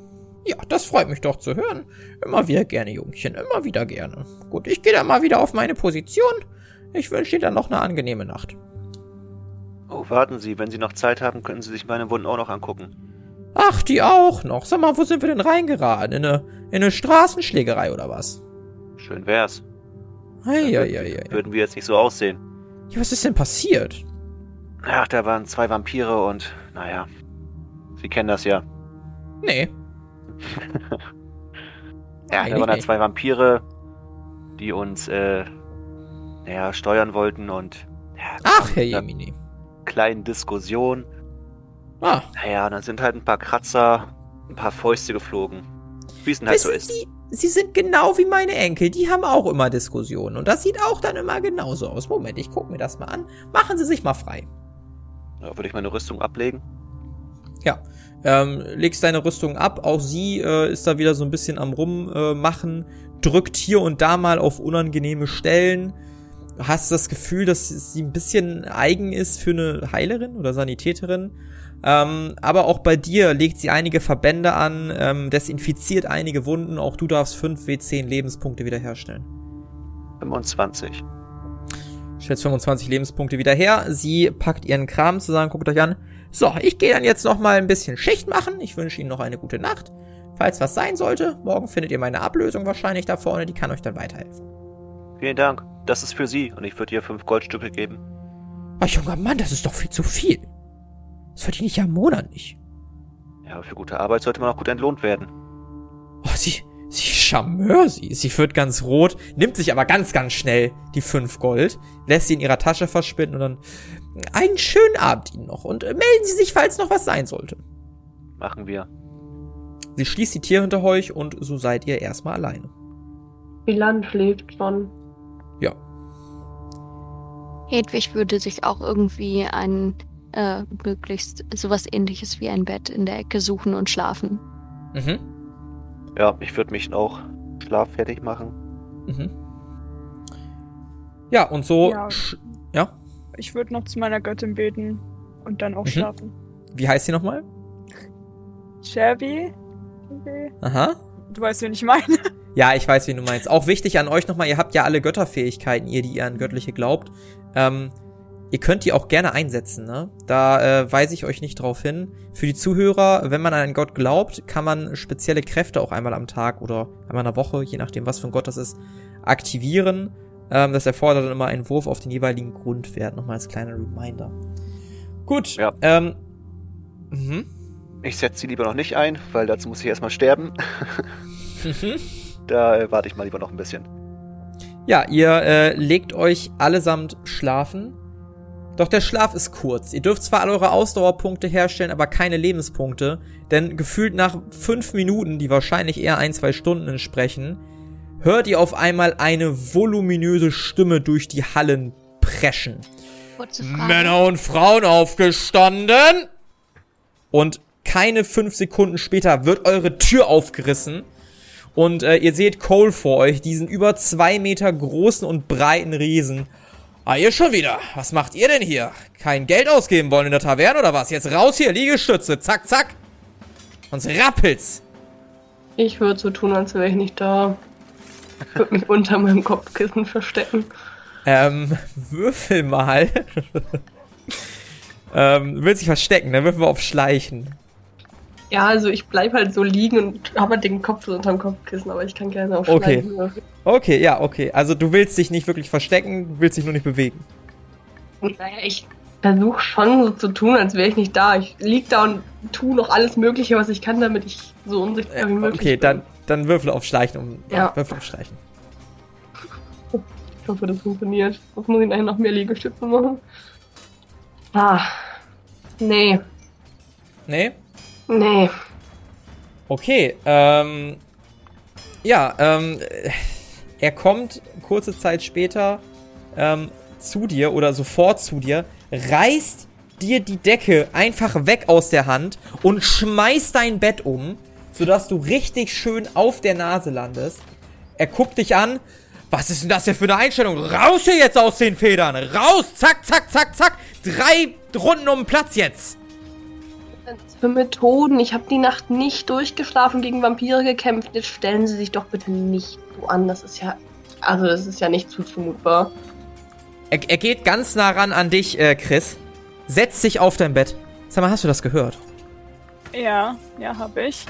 Ja, das freut mich doch zu hören. Immer wieder gerne, Jungchen, immer wieder gerne. Gut, ich gehe dann mal wieder auf meine Position. Ich wünsche dir dann noch eine angenehme Nacht. Oh, warten Sie, wenn Sie noch Zeit haben, können Sie sich meine Wunden auch noch angucken. Ach, die auch noch. Sag mal, wo sind wir denn reingeraten? In eine, in eine Straßenschlägerei oder was? Schön wär's. Eieiei. Würden wir jetzt nicht so aussehen. Ja, was ist denn passiert? Ach, da waren zwei Vampire und, naja. Sie kennen das ja. Nee. *laughs* Ja, Nee, da waren da zwei Vampire, die uns, äh, naja, steuern wollten und, ja, Ach, Herr Jemini. kleinen Diskussion. Ah, Naja, dann sind halt ein paar Kratzer, ein paar Fäuste geflogen. Wie es denn halt so ist. Sie, Sie sind genau wie meine Enkel. Die haben auch immer Diskussionen. Und das sieht auch dann immer genauso aus. Moment, ich gucke mir das mal an. Machen Sie sich mal frei. Da würde ich meine Rüstung ablegen. Ja, ähm, legst deine Rüstung ab. Auch sie äh, ist da wieder so ein bisschen am rummachen, äh, drückt hier und da mal auf unangenehme Stellen. Hast das Gefühl, dass sie ein bisschen eigen ist für eine Heilerin oder Sanitäterin. Ähm, aber auch bei dir legt sie einige Verbände an, ähm, desinfiziert einige Wunden. Auch du darfst 5 W10 Lebenspunkte wiederherstellen. 25. Stellt 25 Lebenspunkte wieder her. Sie packt ihren Kram zusammen, guckt euch an. So, ich gehe dann jetzt noch mal ein bisschen Schicht machen. Ich wünsche Ihnen noch eine gute Nacht. Falls was sein sollte, morgen findet ihr meine Ablösung wahrscheinlich da vorne. Die kann euch dann weiterhelfen. Vielen Dank. Das ist für Sie und ich würde ihr fünf Goldstücke geben. Ach, junger Mann, das ist doch viel zu viel. Das verdiene ich ja im Monat nicht. Ja, für gute Arbeit sollte man auch gut entlohnt werden. Oh, sie, sie Charmeur, sie. Sie wird ganz rot, nimmt sich aber ganz, ganz schnell die 5 Gold, lässt sie in ihrer Tasche verschwinden und dann einen schönen Abend Ihnen noch und äh, melden Sie sich, falls noch was sein sollte. Machen wir. Sie schließt die Tür hinter euch und so seid ihr erstmal alleine. Milan schläft schon. Ja. Hedwig würde sich auch irgendwie ein äh, möglichst sowas ähnliches wie ein Bett in der Ecke suchen und schlafen. Mhm. Ja, ich würde mich auch schlaffertig machen. Mhm. Ja, und so. Ja. ja? Ich würde noch zu meiner Göttin beten und dann auch Mhm. schlafen. Wie heißt sie nochmal? Shelby? Okay. Aha. Du weißt, wen ich meine. Ja, ich weiß, wen du meinst. Auch wichtig an euch nochmal, ihr habt ja alle Götterfähigkeiten, ihr, die ihr an Göttliche glaubt. Ähm, ihr könnt die auch gerne einsetzen, ne? Da äh, weise ich euch nicht drauf hin. Für die Zuhörer, wenn man an einen Gott glaubt, kann man spezielle Kräfte auch einmal am Tag oder einmal in der Woche, je nachdem, was für ein Gott das ist, aktivieren. Ähm, das erfordert dann immer einen Wurf auf den jeweiligen Grundwert. Nochmal als kleiner Reminder. Gut. Ja. Ähm, mhm. Ich setze sie lieber noch nicht ein, weil dazu muss ich erstmal sterben. Mhm. *laughs* Da äh, warte ich mal lieber noch ein bisschen. Ja, ihr äh, legt euch allesamt schlafen. Doch der Schlaf ist kurz. Ihr dürft zwar alle eure Ausdauerpunkte herstellen, aber keine Lebenspunkte. Denn gefühlt nach fünf Minuten, die wahrscheinlich eher ein, zwei Stunden entsprechen, hört ihr auf einmal eine voluminöse Stimme durch die Hallen preschen. Männer und Frauen aufgestanden! Und keine fünf Sekunden später wird eure Tür aufgerissen und äh, ihr seht Cole vor euch, diesen über zwei Meter großen und breiten Riesen. Ah, ihr schon wieder. Was macht ihr denn hier? Kein Geld ausgeben wollen in der Taverne oder was? Jetzt raus hier, Liegestütze. Zack, zack. Sonst rappelt's. Ich würde so tun, als wäre ich nicht da. Ich würde mich unter meinem Kopfkissen verstecken. Ähm, würfel mal. *laughs* ähm, willst dich verstecken, dann würfeln wir auf Schleichen. Ja, also ich bleib halt so liegen und habe halt den Kopf so unterm Kopfkissen, aber ich kann gerne auf Okay. Okay, ja, okay. Also du willst dich nicht wirklich verstecken, du willst dich nur nicht bewegen. Naja, ich versuche schon so zu tun, als wäre ich nicht da. Ich lieg da und tu noch alles Mögliche, was ich kann, damit ich so unsichtbar Äh, wie möglich okay, bin. dann, dann würfel auf Schleichen um. Ja. Würfel auf Schleichen. Ich hoffe, das funktioniert. Was muss ich nachher noch mehr Liegestütze machen? Ah. Nee. Nee? Nee. Okay, ähm. Ja, ähm. äh, Er kommt kurze Zeit später ähm, zu dir oder sofort zu dir, reißt dir die Decke einfach weg aus der Hand und schmeißt dein Bett um, sodass du richtig schön auf der Nase landest. Er guckt dich an. Was ist denn das hier für eine Einstellung? Raus hier jetzt aus den Federn! Raus! Zack, zack, zack, zack! Drei Runden um den Platz jetzt! Was für Methoden? Ich habe die Nacht nicht durchgeschlafen, gegen Vampire gekämpft. Jetzt stellen Sie sich doch bitte nicht so an. Das ist ja. Also, das ist ja nicht zuzumutbar. Er, er geht ganz nah ran an dich, äh, Chris. Setzt sich auf dein Bett. Sag mal, hast du das gehört? Ja, ja, hab ich.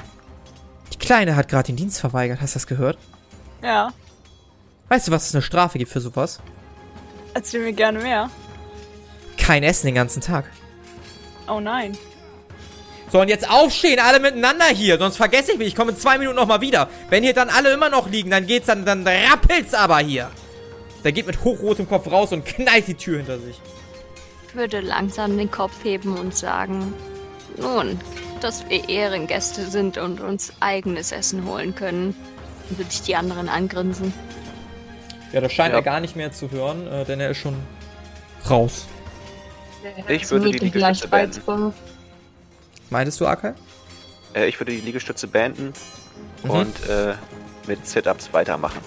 Die Kleine hat gerade den Dienst verweigert. Hast du das gehört? Ja. Weißt du, was es eine Strafe gibt für sowas? Erzähl mir gerne mehr. Kein Essen den ganzen Tag. Oh nein. So, und jetzt aufstehen, alle miteinander hier, sonst vergesse ich mich. Ich komme in zwei Minuten nochmal wieder. Wenn hier dann alle immer noch liegen, dann geht's dann, dann rappelt's aber hier. Der geht mit hochrotem Kopf raus und *laughs* knallt die Tür hinter sich. Ich würde langsam den Kopf heben und sagen, nun, dass wir Ehrengäste sind und uns eigenes Essen holen können. Dann würde ich die anderen angrinsen. Ja, das scheint Ja. er gar nicht mehr zu hören, äh, denn er ist schon raus. Ich würde die Liegestütze beenden. Meintest du, Akai? Äh, ich würde die Liegestütze beenden Mhm. und äh, mit Sit-Ups weitermachen.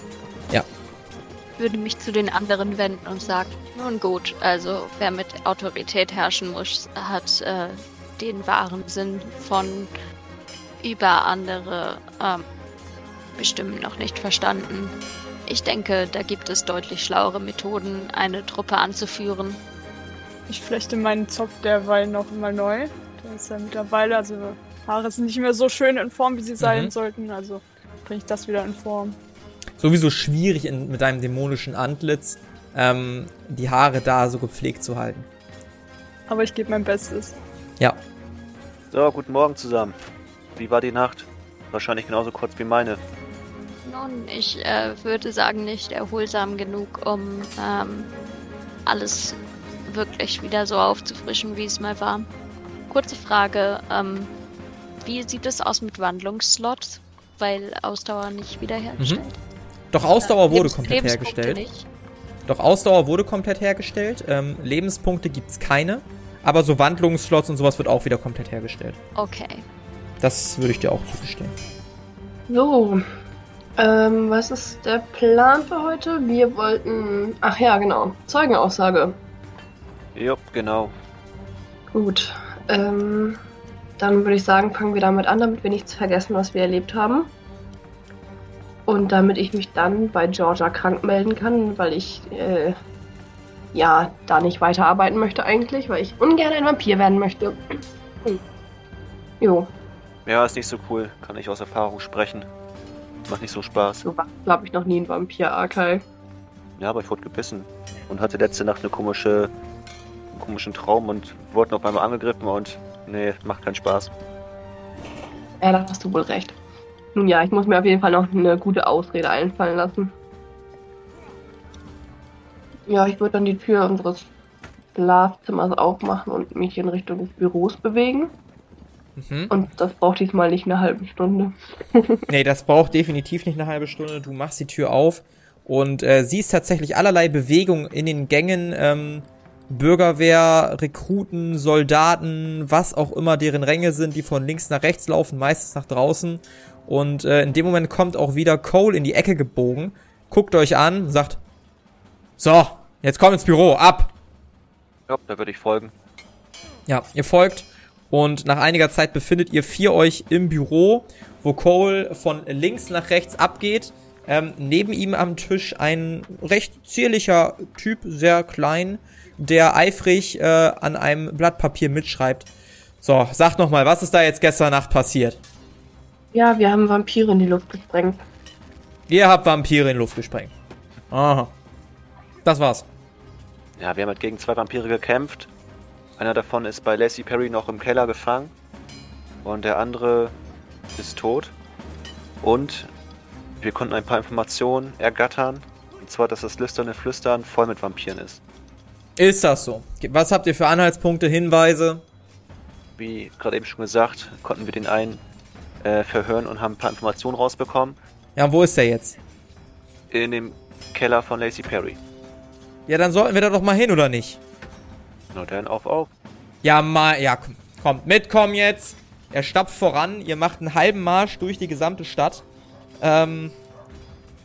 Ich würde mich zu den anderen wenden und sagen, nun gut, also wer mit Autorität herrschen muss, hat äh, den wahren Sinn von über andere ähm, bestimmen noch nicht verstanden. Ich denke, da gibt es deutlich schlauere Methoden, eine Truppe anzuführen. Ich flechte meinen Zopf derweil noch mal neu. Der ist ja mittlerweile, also Haare sind nicht mehr so schön in Form, wie sie sein Mhm. sollten. Also bringe ich das wieder in Form. Sowieso schwierig in, mit deinem dämonischen Antlitz, ähm, die Haare da so gepflegt zu halten. Aber ich gebe mein Bestes. Ja. So, guten Morgen zusammen. Wie war die Nacht? Wahrscheinlich genauso kurz wie meine. Nun, ich äh, würde sagen, nicht erholsam genug, um ähm, alles wirklich wieder so aufzufrischen, wie es mal war. Kurze Frage, ähm, wie sieht es aus mit Wandlungsslots? Weil Ausdauer nicht wiederhergestellt. Doch Ausdauer wurde Lebens- komplett hergestellt. Nicht. Doch Ausdauer wurde komplett hergestellt. Ähm, Lebenspunkte gibt's keine. Aber so Wandlungsslots und sowas wird auch wieder komplett hergestellt. Okay. Das würde ich dir auch zugestehen. So. Ähm, was ist der Plan für heute? Wir wollten. Ach ja, genau. Zeugenaussage. Jupp, genau. Gut. Ähm, dann würde ich sagen, fangen wir damit an, damit wir nichts vergessen, was wir erlebt haben. Und damit ich mich dann bei Georgia krank melden kann, weil ich äh, ja da nicht weiterarbeiten möchte eigentlich, weil ich ungern ein Vampir werden möchte. Hm. Jo, Ja, ist nicht so cool. Kann ich aus Erfahrung sprechen. Macht nicht so Spaß. so war, glaube ich, noch nie ein Vampir, Arkai. Ja, aber ich wurde gebissen. Und hatte letzte Nacht eine komische, komischen Traum und wurde noch einmal angegriffen und nee, macht keinen Spaß. Ja, da hast du wohl recht. Nun ja, ich muss mir auf jeden Fall noch eine gute Ausrede einfallen lassen. Ja, ich würde dann die Tür unseres Schlafzimmers aufmachen und mich in Richtung des Büros bewegen. Mhm. Und das braucht diesmal nicht eine halbe Stunde. *laughs* Nee, das braucht definitiv nicht eine halbe Stunde. Du machst die Tür auf und äh, siehst tatsächlich allerlei Bewegung in den Gängen. Ähm, Bürgerwehr, Rekruten, Soldaten, was auch immer deren Ränge sind, die von links nach rechts laufen, meistens nach draußen. Und äh, in dem Moment kommt auch wieder Cole in die Ecke gebogen, guckt euch an, sagt, so, jetzt komm ins Büro, ab! Ja, da würde ich folgen. Ja, ihr folgt und nach einiger Zeit befindet ihr vier euch im Büro, wo Cole von links nach rechts abgeht. Ähm, neben ihm am Tisch ein recht zierlicher Typ, sehr klein, der eifrig äh, an einem Blatt Papier mitschreibt. So, sag noch mal, was ist da jetzt gestern Nacht passiert? Ja, wir haben Vampire in die Luft gesprengt. Ihr habt Vampire in die Luft gesprengt. Aha. Das war's. Ja, wir haben halt gegen zwei Vampire gekämpft. Einer davon ist bei Lacey Perry noch im Keller gefangen. Und der andere ist tot. Und wir konnten ein paar Informationen ergattern. Und zwar, dass das lüsterne Flüstern voll mit Vampiren ist. Ist das so? Was habt ihr für Anhaltspunkte, Hinweise? Wie gerade eben schon gesagt, konnten wir den einen äh, verhören und haben ein paar Informationen rausbekommen. Ja, wo ist der jetzt? In dem Keller von Lacey Perry. Ja, dann sollten wir da doch mal hin, oder nicht? Na dann auf, auf. Ja, mal, ja, komm, kommt, mitkommen jetzt. Er stapft voran, ihr macht einen halben Marsch durch die gesamte Stadt. Ähm,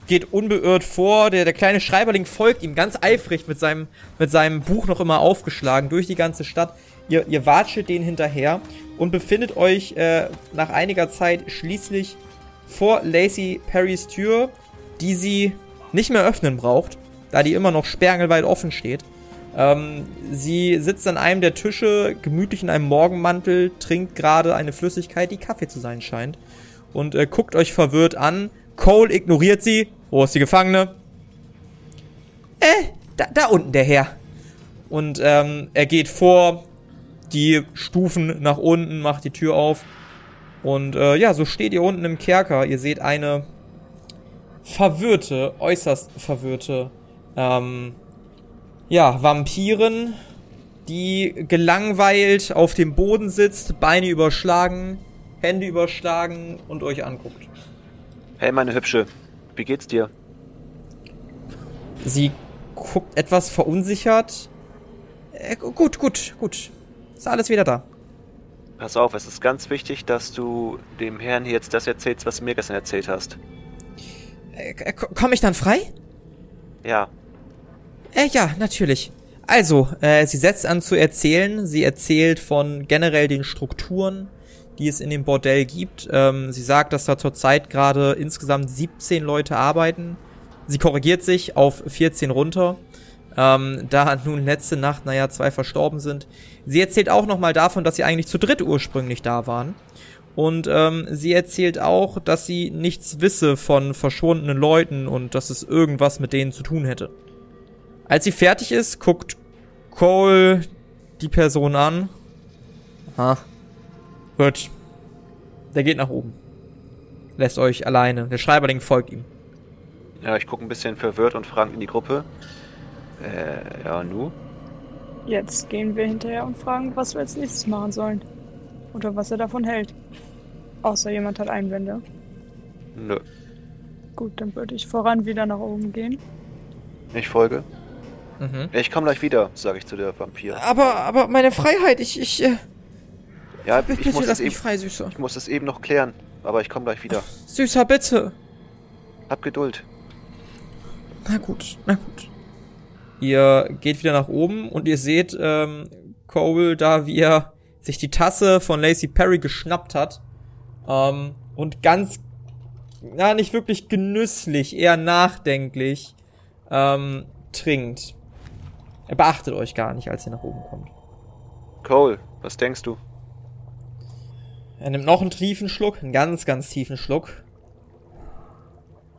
geht unbeirrt vor. Der, der kleine Schreiberling folgt ihm ganz eifrig mit seinem, mit seinem Buch noch immer aufgeschlagen durch die ganze Stadt. Ihr, ihr watschelt den hinterher und befindet euch äh, nach einiger Zeit schließlich vor Lacey Perrys Tür, die sie nicht mehr öffnen braucht, da die immer noch sperrangelweit offen steht. Ähm, sie sitzt an einem der Tische, gemütlich in einem Morgenmantel, trinkt gerade eine Flüssigkeit, die Kaffee zu sein scheint. Und äh, guckt euch verwirrt an. Cole ignoriert sie. Wo ist die Gefangene? Äh, da, da unten der Herr. Und ähm, er geht vor, die Stufen nach unten, macht die Tür auf. Und äh, ja, so steht ihr unten im Kerker. Ihr seht eine verwirrte, äußerst verwirrte, ähm, ja, Vampirin, die gelangweilt auf dem Boden sitzt, Beine überschlagen, Hände überschlagen und euch anguckt. Hey, meine Hübsche, wie geht's dir? Sie guckt etwas verunsichert. Äh, gut, gut, gut. Ist alles wieder da. Pass auf, es ist ganz wichtig, dass du dem Herrn hier jetzt das erzählst, was du mir gestern erzählt hast. Äh, Komme ich dann frei? Ja, Äh, ja, natürlich. Also, äh, sie setzt an zu erzählen. Sie erzählt von generell den Strukturen, die es in dem Bordell gibt. Ähm, sie sagt, dass da zurzeit gerade insgesamt 17 Leute arbeiten. Sie korrigiert sich auf 14 runter. Ähm, da *laughs* nun letzte Nacht, naja, zwei verstorben sind. Sie erzählt auch nochmal davon, dass sie eigentlich zu dritt ursprünglich da waren. Und ähm, sie erzählt auch, dass sie nichts wisse von verschwundenen Leuten und dass es irgendwas mit denen zu tun hätte. Als sie fertig ist, guckt Cole die Person an. Aha. Gut. Der geht nach oben. Lässt euch alleine. Der Schreiberling folgt ihm. ja, ich gucke ein bisschen verwirrt und fragend in die Gruppe. Äh, ja, nu? Jetzt gehen wir hinterher und fragen, was wir als nächstes machen sollen. Oder was er davon hält. Außer jemand hat Einwände. Nö. Gut, dann würde ich voran wieder nach oben gehen. Ich folge. Mhm. Ich komme gleich wieder, sage ich zu der Vampir. Aber, aber meine Freiheit, ich, ich, äh, Ja, bitte ich muss, es lass eben, mich frei, Süßer. ich muss es eben noch klären, aber ich komme gleich wieder. Süßer, bitte. Hab Geduld. Na gut, na gut. Ihr geht wieder nach oben und ihr seht ähm, Cole da, wie er sich die Tasse von Lacey Perry geschnappt hat ähm, und ganz, na nicht wirklich genüsslich, eher nachdenklich ähm, trinkt. Er beachtet euch gar nicht, als ihr nach oben kommt. Cole, was denkst du? Er nimmt noch einen tiefen Schluck, einen ganz, ganz tiefen Schluck.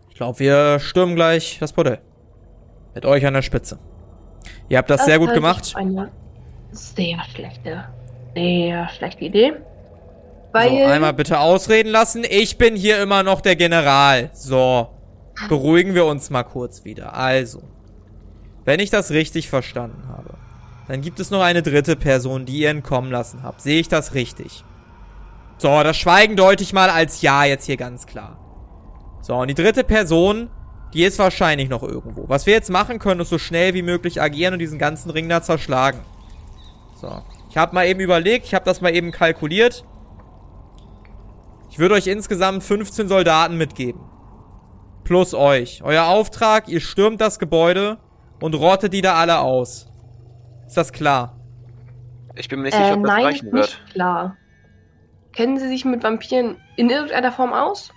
Ich glaube, wir stürmen gleich das Bordell. Mit euch an der Spitze. Ihr habt das, sehr gut ich gemacht. Eine sehr schlechte, sehr schlechte Idee. So, Weil einmal bitte ausreden lassen. Ich bin hier immer noch der General. So, beruhigen wir uns mal kurz wieder. Also, wenn ich das richtig verstanden habe, dann gibt es noch eine dritte Person, die ihr entkommen lassen habt. Sehe ich das richtig? So, das Schweigen deute ich mal als Ja jetzt hier ganz klar. So, und die dritte Person Die ist wahrscheinlich noch irgendwo. Was wir jetzt machen können, ist so schnell wie möglich agieren und diesen ganzen Ring da zerschlagen. So. Ich habe mal eben überlegt, ich habe das mal eben kalkuliert. Ich würde euch insgesamt 15 Soldaten mitgeben. Plus euch. Euer Auftrag, ihr stürmt das Gebäude und rottet die da alle aus. Ist das klar? Ich bin mir nicht sicher, Äh, ob das nein, reichen wird. nicht klar. Kennen Sie sich mit Vampiren in irgendeiner Form aus?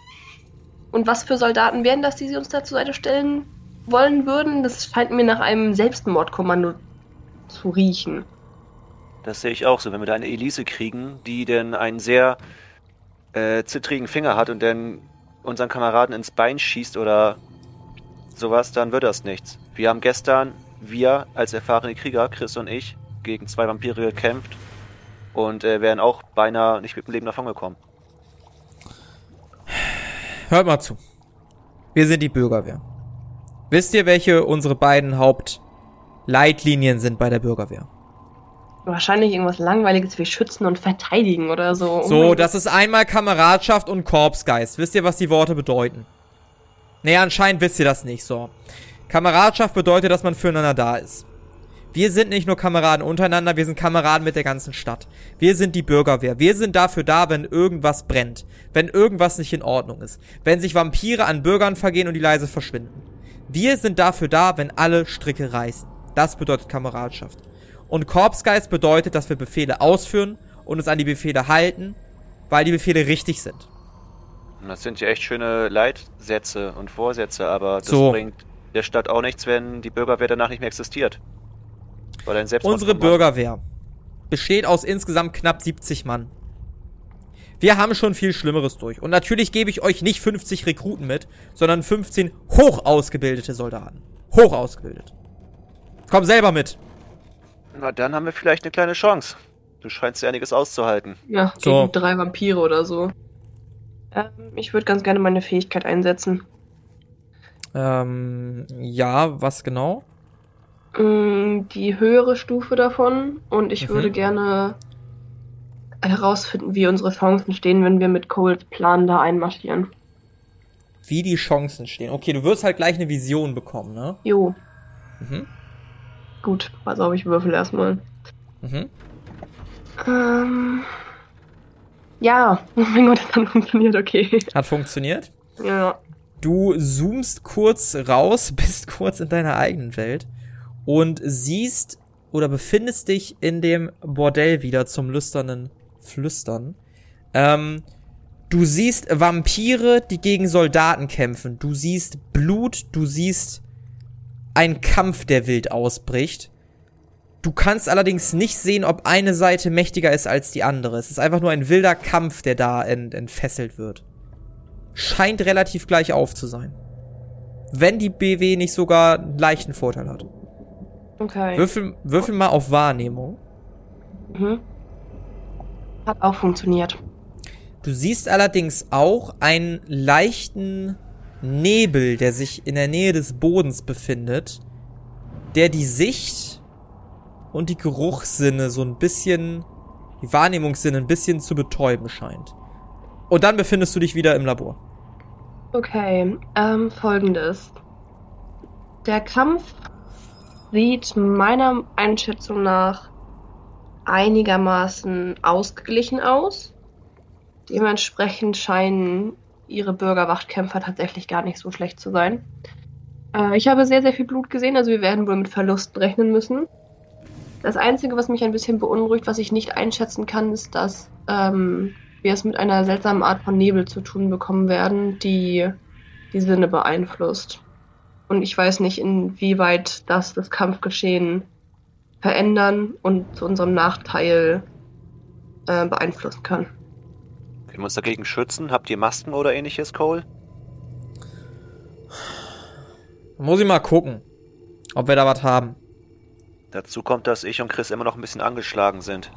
Und was für Soldaten wären das, die Sie uns da zur Seite stellen wollen würden? Das scheint mir nach einem Selbstmordkommando zu riechen. Das sehe ich auch so. Wenn wir da eine Elise kriegen, die denn einen sehr äh, zittrigen Finger hat und dann unseren Kameraden ins Bein schießt oder sowas, dann wird das nichts. Wir haben gestern, wir als erfahrene Krieger, Chris und ich, gegen zwei Vampire gekämpft und äh, wären auch beinahe nicht mit dem Leben davongekommen. Hört mal zu. Wir sind die Bürgerwehr. Wisst ihr, welche unsere beiden Hauptleitlinien sind bei der Bürgerwehr? Wahrscheinlich irgendwas Langweiliges wie Schützen und Verteidigen oder so. So, das ist einmal Kameradschaft und Korpsgeist. Wisst ihr, was die Worte bedeuten? Nee, anscheinend wisst ihr das nicht so. Kameradschaft bedeutet, dass man füreinander da ist. Wir sind nicht nur Kameraden untereinander, wir sind Kameraden mit der ganzen Stadt. Wir sind die Bürgerwehr. Wir sind dafür da, wenn irgendwas brennt. Wenn irgendwas nicht in Ordnung ist. Wenn sich Vampire an Bürgern vergehen und die leise verschwinden. Wir sind dafür da, wenn alle Stricke reißen. Das bedeutet Kameradschaft. Und Korpsgeist bedeutet, dass wir Befehle ausführen und uns an die Befehle halten, weil die Befehle richtig sind. Das sind ja echt schöne Leitsätze und Vorsätze, aber das So. bringt der Stadt auch nichts, wenn die Bürgerwehr danach nicht mehr existiert. Weil ein Selbstmord Unsere Bürgerwehr besteht aus insgesamt knapp 70 Mann. Wir haben schon viel Schlimmeres durch. Und natürlich gebe ich euch nicht 50 Rekruten mit, sondern 15 hoch ausgebildete Soldaten. Hoch ausgebildet. Komm selber mit. Na, dann haben wir vielleicht eine kleine Chance. Du scheinst ja einiges auszuhalten. Ja, So. gegen drei Vampire oder so. Ähm, ich würde ganz gerne meine Fähigkeit einsetzen. Ähm, ja, was genau? Mm, Die höhere Stufe davon. Und ich Mhm. würde gerne herausfinden, wie unsere Chancen stehen, wenn wir mit Coles Plan da einmarschieren. Wie die Chancen stehen. Okay, du wirst halt gleich eine Vision bekommen, ne? Jo, Mhm. gut. Pass auf, ich würfel erstmal. Mhm. Ähm. Ja, *laughs* oh mein Gott, das hat funktioniert, okay. Hat funktioniert. Ja. Du zoomst kurz raus, *laughs* bist kurz in deiner eigenen Welt und siehst oder befindest dich in dem Bordell wieder zum lüsternen Flüstern. Ähm, du siehst Vampire, die gegen Soldaten kämpfen. Du siehst Blut, du siehst einen Kampf, der wild ausbricht. Du kannst allerdings nicht sehen, ob eine Seite mächtiger ist als die andere. Es ist einfach nur ein wilder Kampf, der da ent entfesselt wird scheint relativ gleich auf zu sein. Wenn die BW nicht sogar einen leichten Vorteil hat. Okay. Würfel, würfel mal auf Wahrnehmung. Mhm. Hat auch funktioniert. Du siehst allerdings auch einen leichten Nebel, der sich in der Nähe des Bodens befindet, der die Sicht und die Geruchssinne so ein bisschen, die Wahrnehmungssinne ein bisschen zu betäuben scheint. Und dann befindest du dich wieder im Labor. Okay, ähm, folgendes. Der Kampf sieht meiner Einschätzung nach einigermaßen ausgeglichen aus. Dementsprechend scheinen ihre Bürgerwachtkämpfer tatsächlich gar nicht so schlecht zu sein. Äh, ich habe sehr, sehr viel Blut gesehen, also wir werden wohl mit Verlusten rechnen müssen. Das Einzige, was mich ein bisschen beunruhigt, was ich nicht einschätzen kann, ist, dass ähm, wir es mit einer seltsamen Art von Nebel zu tun bekommen werden, die die Sinne beeinflusst. Und ich weiß nicht, inwieweit das das Kampfgeschehen verändern und zu unserem Nachteil äh, beeinflussen kann. Können wir uns dagegen schützen? Habt ihr Masken oder ähnliches, Cole? Muss ich mal gucken, ob wir da was haben. Dazu kommt, dass ich und Chris immer noch ein bisschen angeschlagen sind.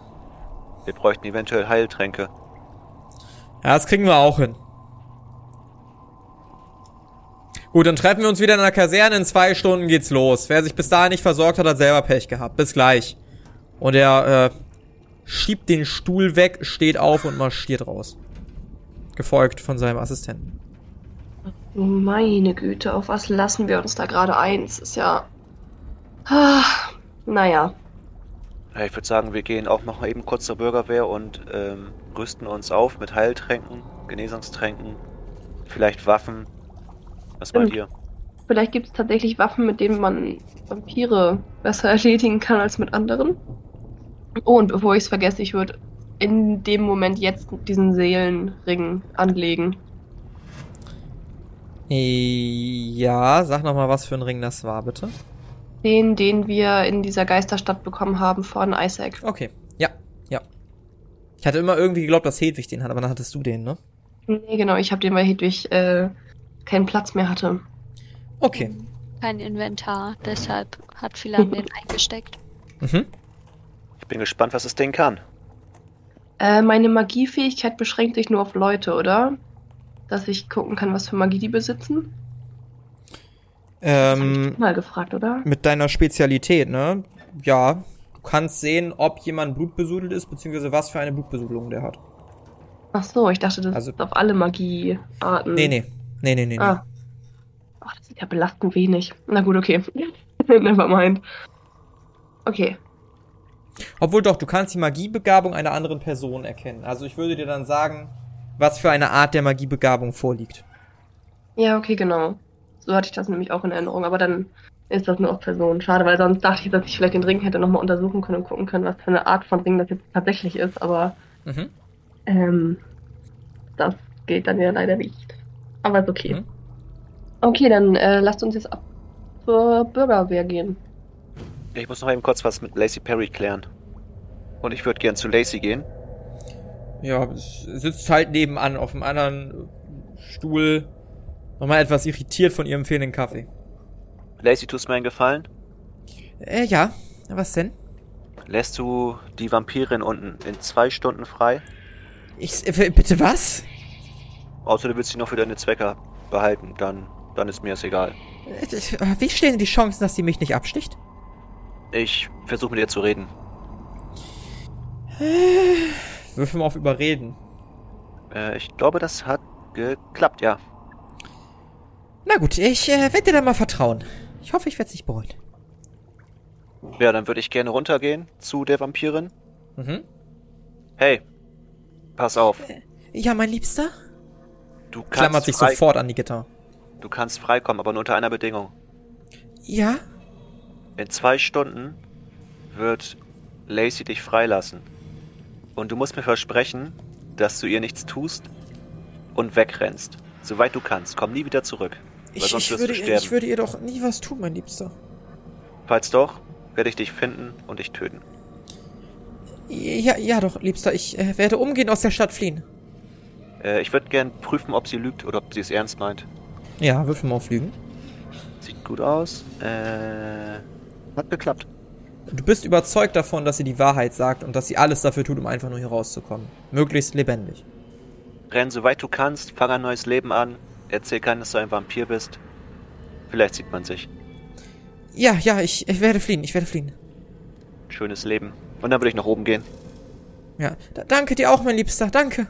Wir bräuchten eventuell Heiltränke. Ja, das kriegen wir auch hin. Gut, dann treffen wir uns wieder in der Kaserne. In zwei Stunden geht's los. Wer sich bis dahin nicht versorgt hat, hat selber Pech gehabt. Bis gleich. Und er äh, schiebt den Stuhl weg, steht auf und marschiert raus. Gefolgt von seinem Assistenten. Meine Güte, auf was lassen wir uns da gerade ein? Es ist ja. Ah, naja. Ja, ich würde sagen, wir gehen auch noch mal eben kurz zur Bürgerwehr und ähm, rüsten uns auf mit Heiltränken, Genesungstränken, vielleicht Waffen. Was meint Stimmt. ihr? Vielleicht gibt es tatsächlich Waffen, mit denen man Vampire besser *laughs* erledigen kann als mit anderen. Oh, und bevor ich es vergesse, ich würde in dem Moment jetzt diesen Seelenring anlegen. Ja, sag noch mal, was für ein Ring das war, bitte. Den, den wir in dieser Geisterstadt bekommen haben von Isaac. Okay, ja, ja. Ich hatte immer irgendwie geglaubt, dass Hedwig den hat, aber dann hattest du den, ne? Nee, genau, ich habe den, weil Hedwig äh, keinen Platz mehr hatte. Okay. Kein Inventar, deshalb hat Philan den *laughs* eingesteckt. Mhm. Ich bin gespannt, was das Ding kann. Äh, meine Magiefähigkeit beschränkt sich nur auf Leute, oder? Dass ich gucken kann, was für Magie die besitzen? Ähm, ich mal gefragt, oder? mit deiner Spezialität, ne? Ja. Du kannst sehen, ob jemand blutbesudelt ist, beziehungsweise was für eine Blutbesudelung der hat. Ach so, ich dachte, das Also- ist auf alle Magiearten. Nee, nee. Nee, nee, nee. Ah. Ach, das ist ja belastend wenig. Na gut, okay. *laughs* Never mind. Okay. Obwohl doch, du kannst die Magiebegabung einer anderen Person erkennen. Also ich würde dir dann sagen, was für eine Art der Magiebegabung vorliegt. Ja, okay, genau. So hatte ich das nämlich auch in Erinnerung, aber dann ist das nur auf Personen. Schade, weil sonst dachte ich, dass ich vielleicht den Ring hätte nochmal untersuchen können und gucken können, was für eine Art von Ring das jetzt tatsächlich ist, aber Mhm. ähm, das geht dann ja leider nicht. Aber ist okay. Mhm. Okay, dann äh, lasst uns jetzt ab zur Bürgerwehr gehen. Ich muss noch eben kurz was mit Lacey Perry klären. Und ich würde gern zu Lacey gehen. Ja, es sitzt halt nebenan auf einem anderen Stuhl. Nochmal etwas irritiert von ihrem fehlenden Kaffee. Lacey, tust mir einen Gefallen? Äh, ja. Was denn? Lässt du die Vampirin unten in zwei Stunden frei? Ich, äh, bitte was? Außer du willst sie noch für deine Zwecke behalten, dann, dann ist mir es egal. Äh, äh, Wie stehen die Chancen, dass sie mich nicht absticht? Ich versuche mit ihr zu reden. Würfel mal auf Überreden. Äh, ich glaube, das hat geklappt, ja. Na gut, ich äh, werde dir da mal vertrauen. Ich hoffe, ich werde es nicht bereuen. Ja, dann würde ich gerne runtergehen zu der Vampirin. Mhm. Hey, pass auf. Ja, mein Liebster? Du kannst, Klammert sich sofort an die Gitter. du kannst freikommen, aber nur unter einer Bedingung. Ja? In zwei Stunden wird Lacey dich freilassen. Und du musst mir versprechen, dass du ihr nichts tust und wegrennst. Soweit du kannst. Komm nie wieder zurück. Weil Ich, sonst ich, wirst würde, du sterben. ich würde ihr doch nie was tun, mein Liebster. Falls doch, werde ich dich finden und dich töten. Ja, ja doch, Liebster, ich äh, werde umgehend aus der Stadt fliehen. Äh, ich würde gern prüfen, ob sie lügt oder ob sie es ernst meint. Ja, würfel mal auf Lügen. Sieht gut aus. Äh, hat geklappt. Du bist überzeugt davon, dass sie die Wahrheit sagt und dass sie alles dafür tut, um einfach nur hier rauszukommen. Möglichst lebendig. Renn so weit du kannst, fang ein neues Leben an. Erzähl keinen, dass du ein Vampir bist. Vielleicht sieht man sich. Ja, ja, ich, ich werde fliehen, ich werde fliehen. Schönes Leben. Und dann würde ich nach oben gehen. Ja, da, danke dir auch, mein Liebster, danke.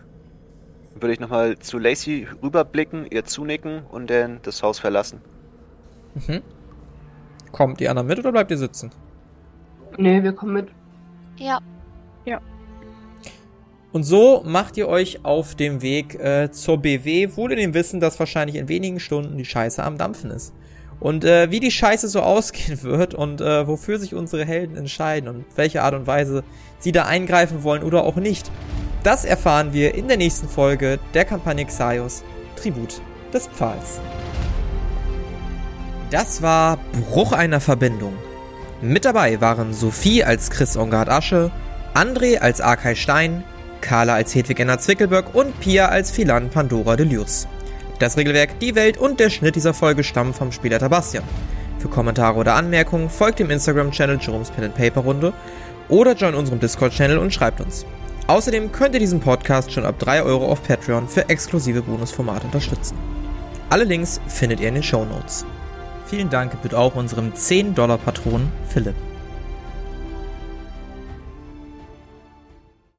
Würde ich nochmal zu Lacey rüberblicken, ihr zunicken und dann das Haus verlassen. Mhm. Kommt die anderen mit oder bleibt ihr sitzen? Nee, wir kommen mit. Ja, Und so macht ihr euch auf dem Weg äh, zur BW, wohl in dem Wissen, dass wahrscheinlich in wenigen Stunden die Scheiße am Dampfen ist. Und äh, wie die Scheiße so *laughs* ausgehen wird und äh, wofür sich unsere Helden entscheiden und welche Art und Weise sie da eingreifen wollen oder auch nicht, das erfahren wir in der nächsten Folge der Kampagne Xaios Tribut des Pfahls. Das war Bruch einer Verbindung. Mit dabei waren Sophie als Chris Ongard Asche, André als Arkay Stein, Carla als Hedwig Enna Zwickelberg und Pia als Philan Pandora Delius. Das Regelwerk, die Welt und der Schnitt dieser Folge stammen vom Spieler Tabastian. Für Kommentare oder Anmerkungen folgt dem Instagram-Channel Jerome's Pen and Paper Runde oder join unserem Discord-Channel und schreibt uns. Außerdem könnt ihr diesen Podcast schon ab 3 Euro auf Patreon für exklusive Bonusformate unterstützen. Alle Links findet ihr in den Show Notes. Vielen Dank gebührt auch unserem 10-Dollar-Patron Philipp.